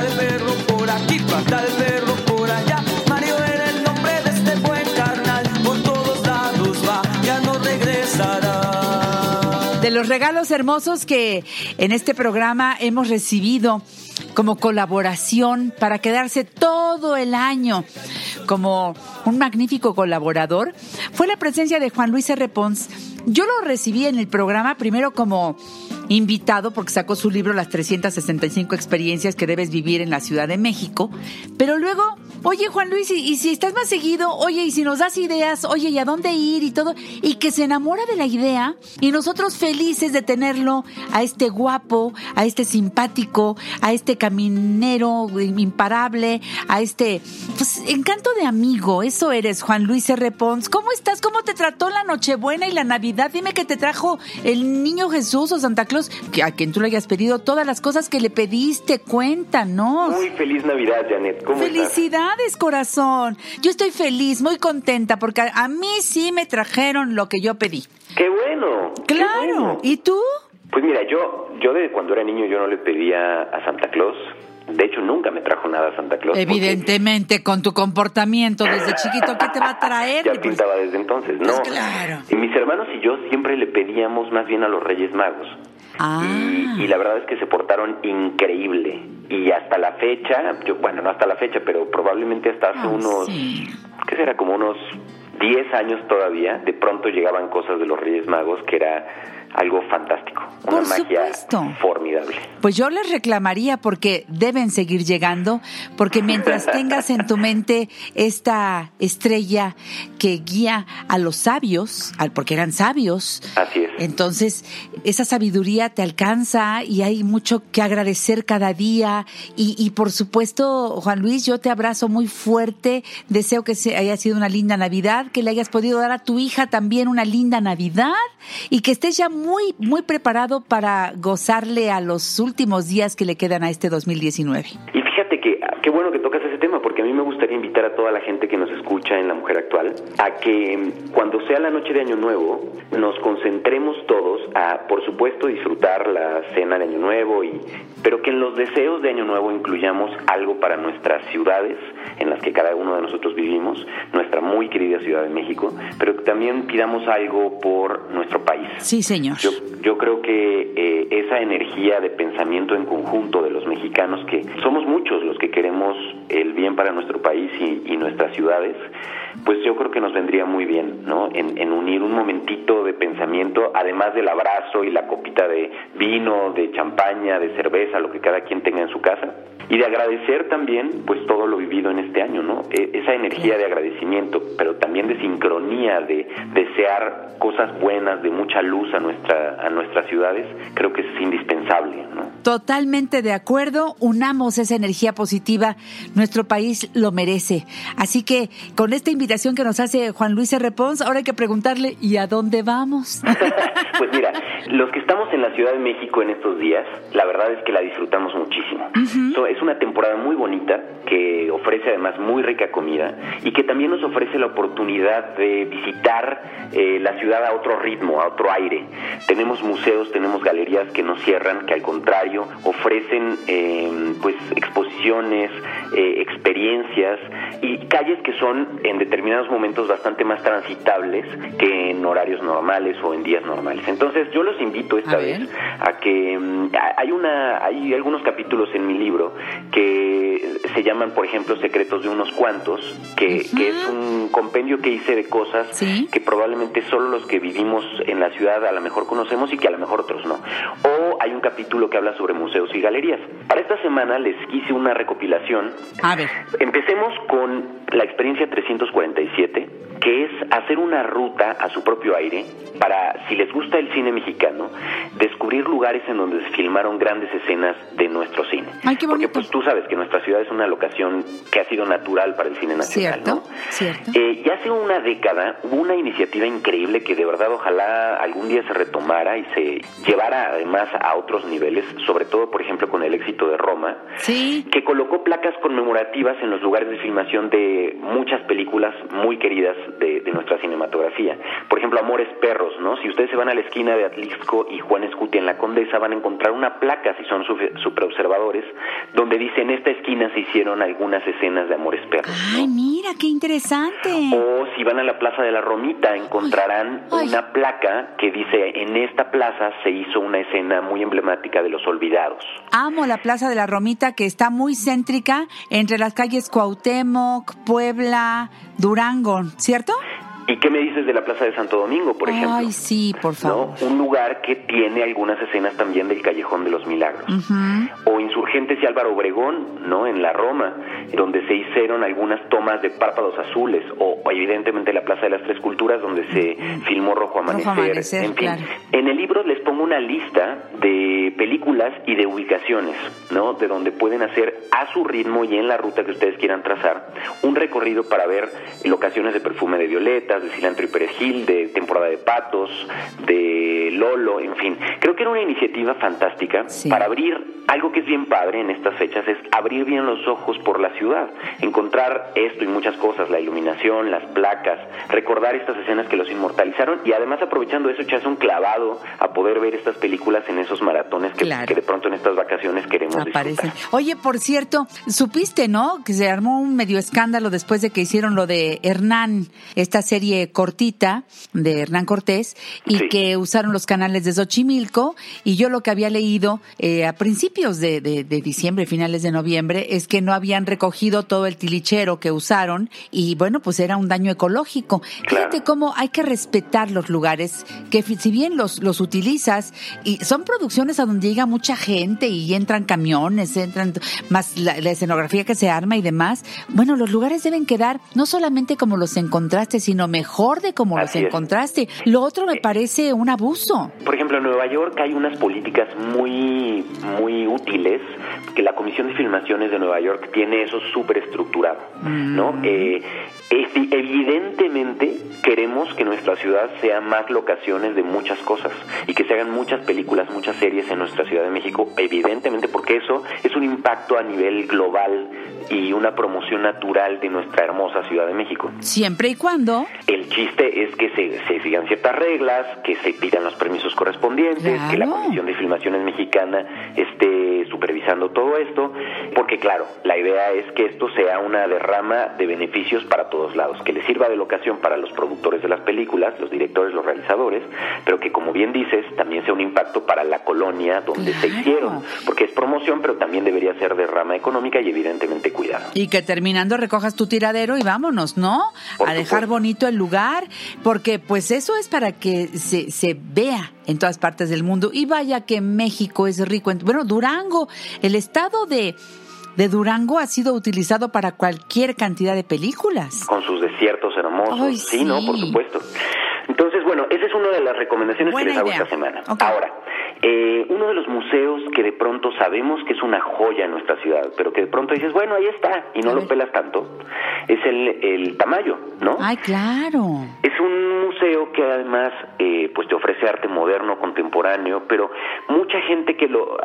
de. De los regalos hermosos que en este programa hemos recibido como colaboración para quedarse todo el año como un magnífico colaborador fue la presencia de Juan Luis R. Pons. Yo lo recibí en el programa primero como invitado porque sacó su libro Las 365 experiencias que debes vivir en la Ciudad de México, pero luego, oye Juan Luis, y, si estás más seguido, oye, y si nos das ideas, oye, ¿y a dónde ir y todo? Y que se enamora de la idea y nosotros felices de tenerlo a este guapo, a este simpático, a este caminero imparable, a este, pues, encanto de amigo, eso eres Juan Luis R. Pons. ¿Cómo estás? ¿Cómo te trató la Nochebuena y la Navidad? Dime que te trajo el niño Jesús o Santa Claus que a quien tú le hayas pedido todas las cosas que le pediste, cuéntanos. Muy feliz Navidad, Janet. ¿Cómo Felicidades, corazón. Yo estoy feliz, muy contenta, porque a, mí sí me trajeron lo que yo pedí. ¡Qué bueno! Claro. ¿Y tú? Pues mira, yo, yo desde cuando era niño yo no le pedía a Santa Claus. De hecho, nunca me trajo nada Santa Claus. Evidentemente, con tu comportamiento desde chiquito, ¿qué te va a traer? ya pintaba desde entonces, ¿no? Pues claro. Y mis hermanos y yo siempre le pedíamos más bien a los Reyes Magos. Ah. Y, la verdad es que se portaron increíble. Y hasta la fecha, yo, bueno, no hasta la fecha, pero probablemente hasta hace unos, ¿qué será? Como unos 10 años todavía, de pronto llegaban cosas de los Reyes Magos que era algo fantástico, una magia formidable. Pues yo les reclamaría porque deben seguir llegando, porque mientras tengas en tu mente esta estrella que guía a los sabios, porque eran sabios, Así es. entonces esa sabiduría te alcanza y hay mucho que agradecer cada día y, y por supuesto, Juan Luis, yo te abrazo muy fuerte, deseo que se haya sido una linda Navidad, que le hayas podido dar a tu hija también una linda Navidad y que estés ya muy, muy preparado para gozarle a los últimos días que le quedan a este 2019. Y fíjate que qué bueno que tocas ese tema, porque a mí me gustaría invitar a toda la gente que nos escucha en La Mujer Actual a que cuando sea la noche de Año Nuevo nos concentremos todos a, por supuesto, disfrutar la cena de Año Nuevo, y, pero que en los deseos de Año Nuevo incluyamos algo para nuestras ciudades en las que cada uno de nosotros vivimos, nuestra muy querida Ciudad de México, pero que también pidamos algo por nuestro país. Sí, señor. Yo, yo creo que eh, esa energía de pensamiento en conjunto de los mexicanos, que somos muchos para nuestro país y, y nuestras ciudades, pues yo creo que nos vendría muy bien, ¿no? En, en, unir un momentito de pensamiento, además del abrazo y la copita de vino, de champaña, de cerveza, lo que cada quien tenga en su casa, y de agradecer también, pues todo lo vivido en este año, ¿no? E, esa energía de agradecimiento, pero también de sincronía, de desear cosas buenas, de mucha luz a nuestra a nuestras ciudades, creo que es indispensable, ¿no? Totalmente de acuerdo, unamos esa energía positiva, nuestro país lo merece. Así que con esta invitación que nos hace Juan Luis R. Pons, ahora hay que preguntarle, ¿y a dónde vamos? pues mira, los que estamos en la Ciudad de México en estos días, la verdad es que la disfrutamos muchísimo. so, es una temporada muy bonita que ofrece además muy rica comida y que también nos ofrece la oportunidad de visitar eh, la ciudad a otro ritmo, a otro aire. Tenemos museos, tenemos galerías que no cierran, que al contrario ofrecen eh, pues exposiciones, eh, experiencias y calles que son en determinados momentos bastante más transitables que en horarios normales o en días normales. Entonces yo los invito esta vez a que um, hay una hay algunos capítulos en mi libro que se llaman por ejemplo Secretos de unos cuantos, que, uh -huh. que es un compendio que hice de cosas ¿Sí? que probablemente solo los que vivimos en la ciudad a lo mejor conocemos y que a lo mejor otros no. O hay un capítulo que habla sobre museos y galerías. Para esta semana les hice una recopilación. A ver. Empecemos con la experiencia 347, que es hacer una ruta a su propio aire para, si les gusta el cine mexicano, descubrir lugares en donde se filmaron grandes escenas de nuestro cine. Ay, qué Porque pues tú sabes que nuestra ciudad es una locación que ha sido natural para el cine nacional, Cierto, ¿no? cierto. Eh, ya hace una década hubo una iniciativa increíble que de verdad ojalá algún día se retomara y se llevara además a otros niveles, sobre todo por ejemplo con el éxito de Roma, Sí. que colocó placas conmemorativas en los lugares de filmación de muchas películas muy queridas de, de nuestra cinematografía. Por ejemplo, Amores Perros, ¿no? Si ustedes se van a la esquina de Atlisco y Juan Escuti en la Condesa, van a encontrar una placa, si son super observadores, donde dice en esta esquina se hicieron algunas escenas de Amores Perros. Ay, mira, qué interesante. O si van a la Plaza de la Romita, encontrarán una placa que dice en esta plaza se hizo una escena muy emblemática de los olvidados. Amo la Plaza de la Romita que está muy céntrica entre las calles Cuauhtémoc, Puebla, Durango, ¿cierto? ¿Y qué me dices de la Plaza de Santo Domingo, por ejemplo? Ay, sí, por favor. Un lugar que tiene algunas escenas también del Callejón de los Milagros. O Insurgentes y Álvaro Obregón, ¿no? En la Roma, donde se hicieron algunas tomas de párpados azules. O evidentemente la Plaza de las Tres Culturas, donde se filmó Rojo Amanecer. en fin, en el libro les pongo una lista de películas y de ubicaciones, ¿no? De donde pueden hacer a su ritmo y en la ruta que ustedes quieran trazar un recorrido para ver locaciones de perfume de violeta de cilantro y perejil, de temporada de patos, de Lolo, en fin. Creo que era una iniciativa fantástica para abrir algo que es bien padre en estas fechas, es abrir bien los ojos por la ciudad, encontrar esto y muchas cosas, la iluminación, las placas, recordar estas escenas que los inmortalizaron y además aprovechando eso echarse un clavado a poder ver estas películas en esos maratones que, de pronto en estas vacaciones queremos Aparecen. Oye, por cierto, supiste, ¿no? Que se armó un medio escándalo después de que hicieron lo de Hernán, esta serie cortita de Hernán Cortés y que usaron los canales de Xochimilco y yo lo que había leído eh, a principios de, diciembre, finales de noviembre, es que no habían recogido todo el tilichero que usaron y bueno, pues era un daño ecológico. Fíjate cómo hay que respetar los lugares que si bien los, los utilizas y son producciones a donde llega mucha gente y entran camiones, entran más la, la escenografía que se arma y demás, bueno, los lugares deben quedar no solamente como los encontraste, sino mejor de cómo los encontraste. Lo otro me parece un abuso. Por ejemplo, en Nueva York hay unas políticas muy, muy útiles que la Comisión de Filmaciones de Nueva York tiene eso súper estructurado, ¿no? Mm. Eh, evidentemente queremos que nuestra ciudad sea más locaciones de muchas cosas y que se hagan muchas películas, muchas series en nuestra Ciudad de México, evidentemente porque eso es un impacto a nivel global y una promoción natural de nuestra hermosa Ciudad de México. Siempre y cuando. El chiste es que se, sigan ciertas reglas, que se pidan los permisos correspondientes, que la Comisión de Filmaciones Mexicana esté supervisando todo esto, porque claro, la idea es que esto sea una derrama de beneficios para todos lados, que le sirva de locación para los productores de las películas, los directores, los realizadores, pero que como bien dices, también sea un impacto para la colonia donde se hicieron, porque es promoción, pero también debería ser derrama económica y evidentemente cuidado. Y que terminando recojas tu tiradero y vámonos, ¿no? a dejar bonito el lugar, porque pues eso es para que se, se vea en todas partes del mundo. Y vaya que México es rico. En, bueno, Durango, el estado de, de Durango ha sido utilizado para cualquier cantidad de películas. Con sus desiertos hermosos. sí. no, por supuesto. Entonces, bueno, esa es una de las recomendaciones que les hago esta semana. Ahora, eh, uno de los museos que de pronto sabemos que es una joya en nuestra ciudad, pero que de pronto dices, bueno, ahí está, y no lo pelas tanto, es el, el Tamayo, ¿no? Ay, claro. Es un museo que además eh, pues te ofrece arte moderno, contemporáneo, pero mucha gente que lo,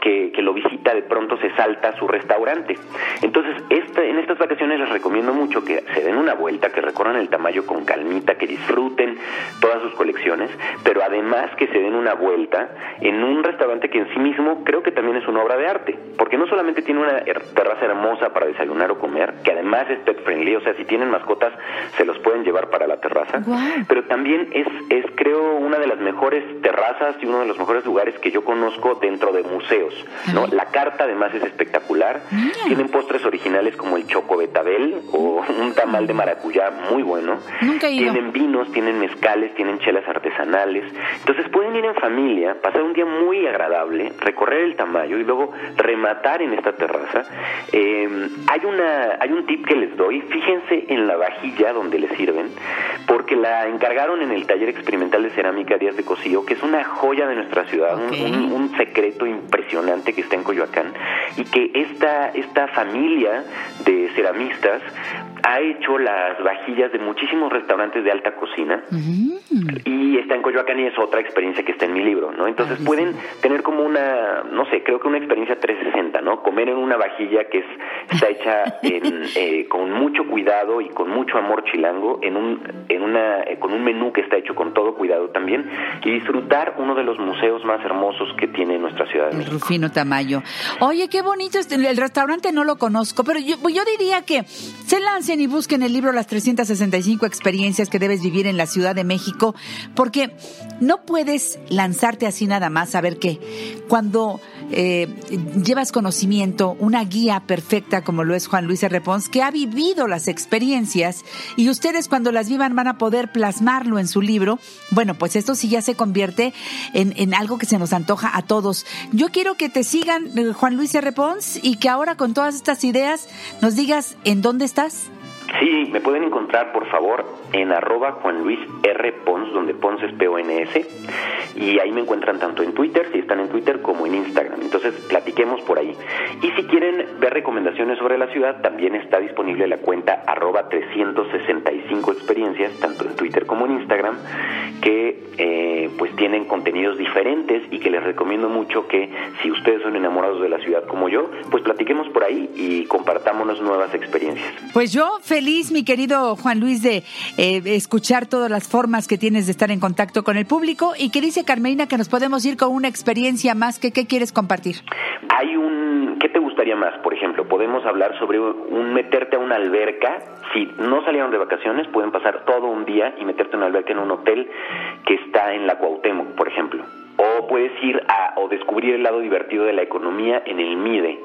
que, que lo visita de pronto se salta a su restaurante. Entonces, este, en estas vacaciones les recomiendo mucho que se den una vuelta, que recorran el Tamayo con calmita, que disfruten todas sus colecciones, pero además que se den una vuelta en un restaurante que en sí mismo creo que también es una obra de arte, porque no solamente tiene una terraza hermosa para desayunar o comer, que además es pet friendly, o sea, si tienen mascotas se los pueden llevar para la terraza, pero también es, es creo una de las mejores terrazas y uno de los mejores lugares que yo conozco dentro de museos, ¿no? La carta además es espectacular, tienen postres originales como el choco betabel o un tamal de maracuyá muy bueno, tienen vinos, tienen mezcales, tienen chelas artesanales, entonces pueden ir en familia, pasar un día muy agradable, recorrer el Tamayo y luego rematar en esta terraza. Eh, hay, una, hay un tip que les doy, fíjense en la vajilla donde les sirven, porque la encargaron en el taller experimental de cerámica Díaz de Cosío, que es una joya de nuestra ciudad, un, un, secreto impresionante que está en Coyoacán, y que esta, esta familia de ceramistas ha hecho las vajillas de muchísimos restaurantes de alta cocina y está en Coyoacán y es otra experiencia que está en mi libro, ¿no? Entonces pueden tener como una, no sé, creo que una experiencia 360, ¿no? Comer en una vajilla que es está hecha eh, con mucho cuidado y con mucho amor chilango, en un, en una, eh, con un menú que está hecho con todo cuidado también, y disfrutar uno de los museos más hermosos que tiene nuestra ciudad. El Rufino Tamayo. Oye, qué bonito, este, el restaurante no lo conozco, pero yo, yo diría que se lancen y busquen el libro Las 365 experiencias que debes vivir en la Ciudad de México, porque no puedes lanzarte así nada más a ver qué. Cuando eh, llevas conocimiento, una guía perfecta como lo es Juan Luis R. Que ha vivido las experiencias y ustedes cuando las vivan van a poder plasmarlo en su libro. Bueno, pues esto sí ya se convierte en, en algo que se nos antoja a todos. Yo quiero que te sigan, eh, Juan Luis R. Y que ahora con todas estas ideas nos digas en dónde estás. Sí, me pueden encontrar por favor en arroba Juan Luis R. Pons, donde Pons es P-O-N-S, y ahí me encuentran tanto en Twitter, si están en Twitter, como en Instagram. Entonces, platiquemos por ahí. Y si quieren ver recomendaciones sobre la ciudad, también está disponible la cuenta arroba 365 experiencias, tanto en Twitter como en Instagram, que eh, pues tienen contenidos diferentes y que les recomiendo mucho que si ustedes son enamorados de la ciudad como yo, pues platiquemos por ahí y compartámonos nuevas experiencias. Pues yo feliz, mi querido Juan Luis, de escuchar todas las formas que tienes de estar en contacto con el público y que dice Carmelina que nos podemos ir con una experiencia más que qué quieres compartir. Hay un, ¿qué te gustaría más? Por ejemplo, podemos hablar sobre un meterte a una alberca. Si no salieron de vacaciones, pueden pasar todo un día y meterte a una alberca en un hotel que está en la Cuauhtémoc, por ejemplo. O puedes ir a o descubrir el lado divertido de la economía en el MIDE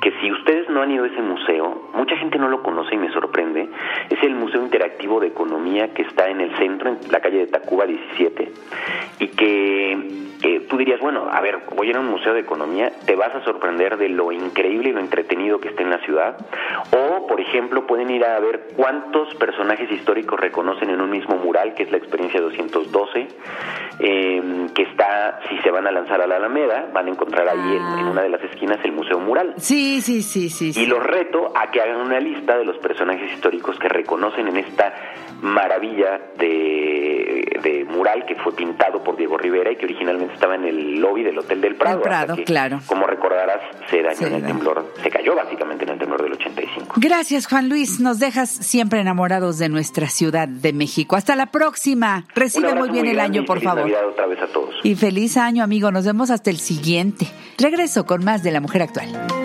que si ustedes no han ido a ese museo, mucha gente no lo conoce y me sorprende, es el Museo Interactivo de Economía que está en el centro, en la calle de Tacuba 17, y que tú dirías, bueno, a ver, voy a ir a un museo de economía, te vas a sorprender de lo increíble y lo entretenido que está en la ciudad, o, por ejemplo, pueden ir a ver cuántos personajes históricos reconocen en un mismo mural, que es la experiencia 212, em, que está, si se van a lanzar a la Alameda, van a encontrar ahí en, en, una de las esquinas el Museo Mural. Sí, sí, sí, sí. Y los reto a que hagan una lista de los personajes históricos que reconocen en esta maravilla de, de mural que fue pintado por Diego Rivera y que originalmente estaba en el lobby del Hotel del Prado. El Prado, claro. Como recordarás, se dañó en el temblor, se cayó básicamente en el temblor del 85. Gracias, Juan Luis. Nos dejas siempre enamorados de nuestra Ciudad de México. Hasta la próxima. Recibe muy bien el año, por favor. Navidad otra vez a todos. Y feliz año, amigo. Nos vemos hasta el siguiente. Regreso con más de La Mujer Actual.